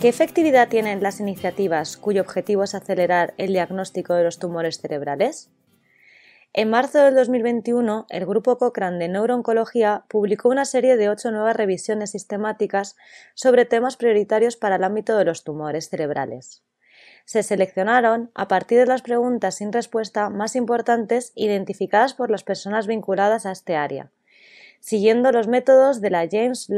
¿Qué efectividad tienen las iniciativas cuyo objetivo es acelerar el diagnóstico de los tumores cerebrales? En marzo del 2021, el grupo Cochrane de Neurooncología publicó una serie de ocho nuevas revisiones sistemáticas sobre temas prioritarios para el ámbito de los tumores cerebrales. Se seleccionaron a partir de las preguntas sin respuesta más importantes identificadas por las personas vinculadas a este área, siguiendo los métodos de la James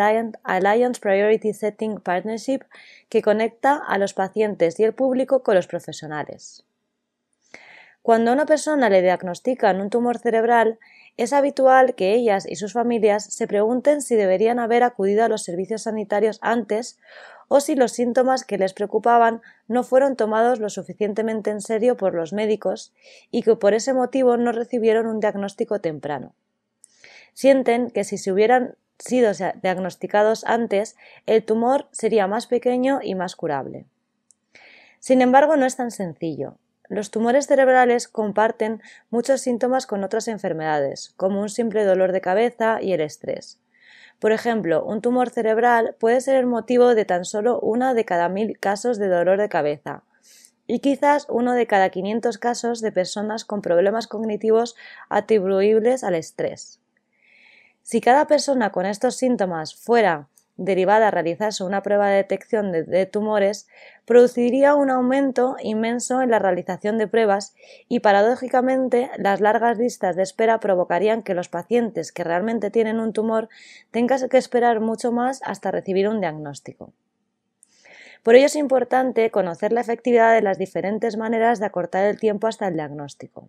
Alliance Priority Setting Partnership que conecta a los pacientes y el público con los profesionales. Cuando a una persona le diagnostican un tumor cerebral, es habitual que ellas y sus familias se pregunten si deberían haber acudido a los servicios sanitarios antes o si los síntomas que les preocupaban no fueron tomados lo suficientemente en serio por los médicos y que por ese motivo no recibieron un diagnóstico temprano. Sienten que si se hubieran sido diagnosticados antes, el tumor sería más pequeño y más curable. Sin embargo, no es tan sencillo. Los tumores cerebrales comparten muchos síntomas con otras enfermedades, como un simple dolor de cabeza y el estrés. Por ejemplo, un tumor cerebral puede ser el motivo de tan solo una de cada mil casos de dolor de cabeza, y quizás uno de cada 500 casos de personas con problemas cognitivos atribuibles al estrés. Si cada persona con estos síntomas fuera derivada a realizarse una prueba de detección de, tumores, produciría un aumento inmenso en la realización de pruebas y, paradójicamente, las largas listas de espera provocarían que los pacientes que realmente tienen un tumor tengan que esperar mucho más hasta recibir un diagnóstico. Por ello es importante conocer la efectividad de las diferentes maneras de acortar el tiempo hasta el diagnóstico.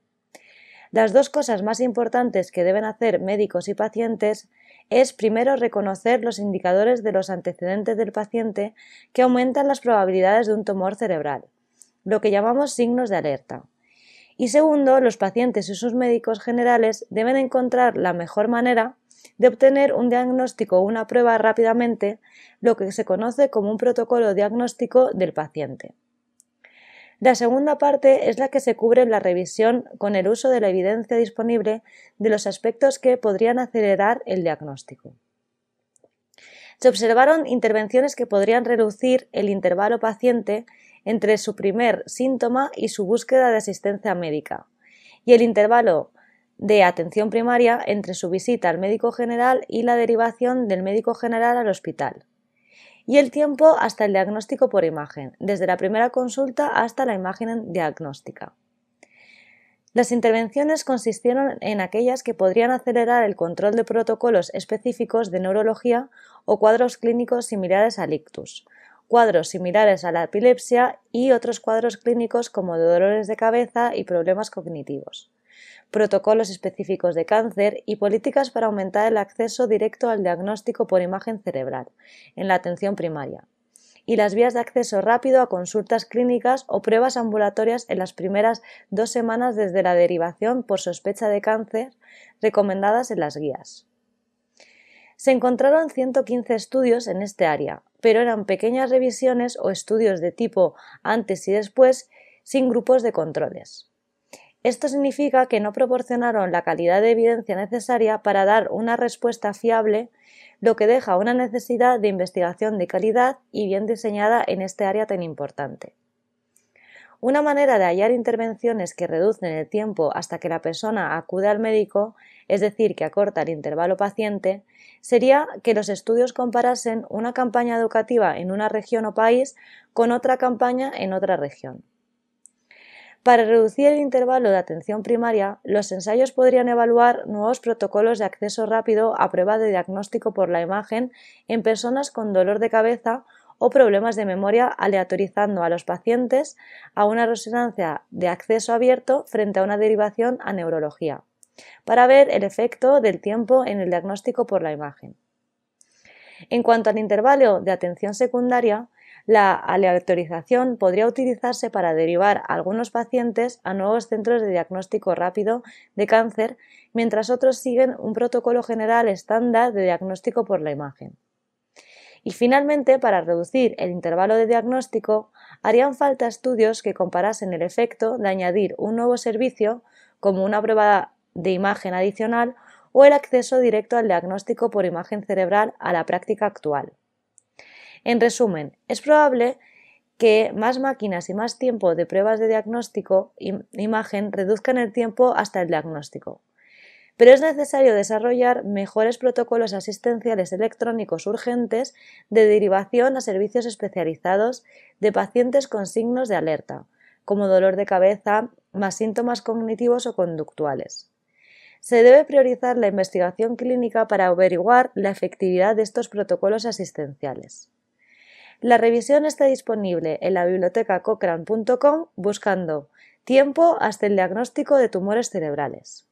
Las dos cosas más importantes que deben hacer médicos y pacientes es primero reconocer los indicadores de los antecedentes del paciente que aumentan las probabilidades de un tumor cerebral, lo que llamamos signos de alerta. Y segundo, los pacientes y sus médicos generales deben encontrar la mejor manera de obtener un diagnóstico o una prueba rápidamente, lo que se conoce como un protocolo diagnóstico del paciente. La segunda parte es la que se cubre en la revisión con el uso de la evidencia disponible de los aspectos que podrían acelerar el diagnóstico. Se observaron intervenciones que podrían reducir el intervalo paciente entre su primer síntoma y su búsqueda de asistencia médica, y el intervalo de atención primaria entre su visita al médico general y la derivación del médico general al hospital y el tiempo hasta el diagnóstico por imagen, desde la primera consulta hasta la imagen diagnóstica. Las intervenciones consistieron en aquellas que podrían acelerar el control de protocolos específicos de neurología o cuadros clínicos similares al ictus, cuadros similares a la epilepsia y otros cuadros clínicos como dolores de cabeza y problemas cognitivos protocolos específicos de cáncer y políticas para aumentar el acceso directo al diagnóstico por imagen cerebral en la atención primaria y las vías de acceso rápido a consultas clínicas o pruebas ambulatorias en las primeras dos semanas desde la derivación por sospecha de cáncer recomendadas en las guías. Se encontraron 115 estudios en este área, pero eran pequeñas revisiones o estudios de tipo antes y después sin grupos de controles. Esto significa que no proporcionaron la calidad de evidencia necesaria para dar una respuesta fiable, lo que deja una necesidad de investigación de calidad y bien diseñada en este área tan importante. Una manera de hallar intervenciones que reducen el tiempo hasta que la persona acude al médico, es decir, que acorta el intervalo paciente, sería que los estudios comparasen una campaña educativa en una región o país con otra campaña en otra región. Para reducir el intervalo de atención primaria, los ensayos podrían evaluar nuevos protocolos de acceso rápido a prueba de diagnóstico por la imagen en personas con dolor de cabeza o problemas de memoria aleatorizando a los pacientes a una resonancia de acceso abierto frente a una derivación a neurología, para ver el efecto del tiempo en el diagnóstico por la imagen. En cuanto al intervalo de atención secundaria, la aleatorización podría utilizarse para derivar a algunos pacientes a nuevos centros de diagnóstico rápido de cáncer, mientras otros siguen un protocolo general estándar de diagnóstico por la imagen. Y finalmente, para reducir el intervalo de diagnóstico, harían falta estudios que comparasen el efecto de añadir un nuevo servicio, como una prueba de imagen adicional, o el acceso directo al diagnóstico por imagen cerebral a la práctica actual. En resumen, es probable que más máquinas y más tiempo de pruebas de diagnóstico y imagen reduzcan el tiempo hasta el diagnóstico. Pero es necesario desarrollar mejores protocolos asistenciales electrónicos urgentes de derivación a servicios especializados de pacientes con signos de alerta, como dolor de cabeza, más síntomas cognitivos o conductuales. Se debe priorizar la investigación clínica para averiguar la efectividad de estos protocolos asistenciales. La revisión está disponible en la biblioteca cochrane.com buscando tiempo hasta el diagnóstico de tumores cerebrales.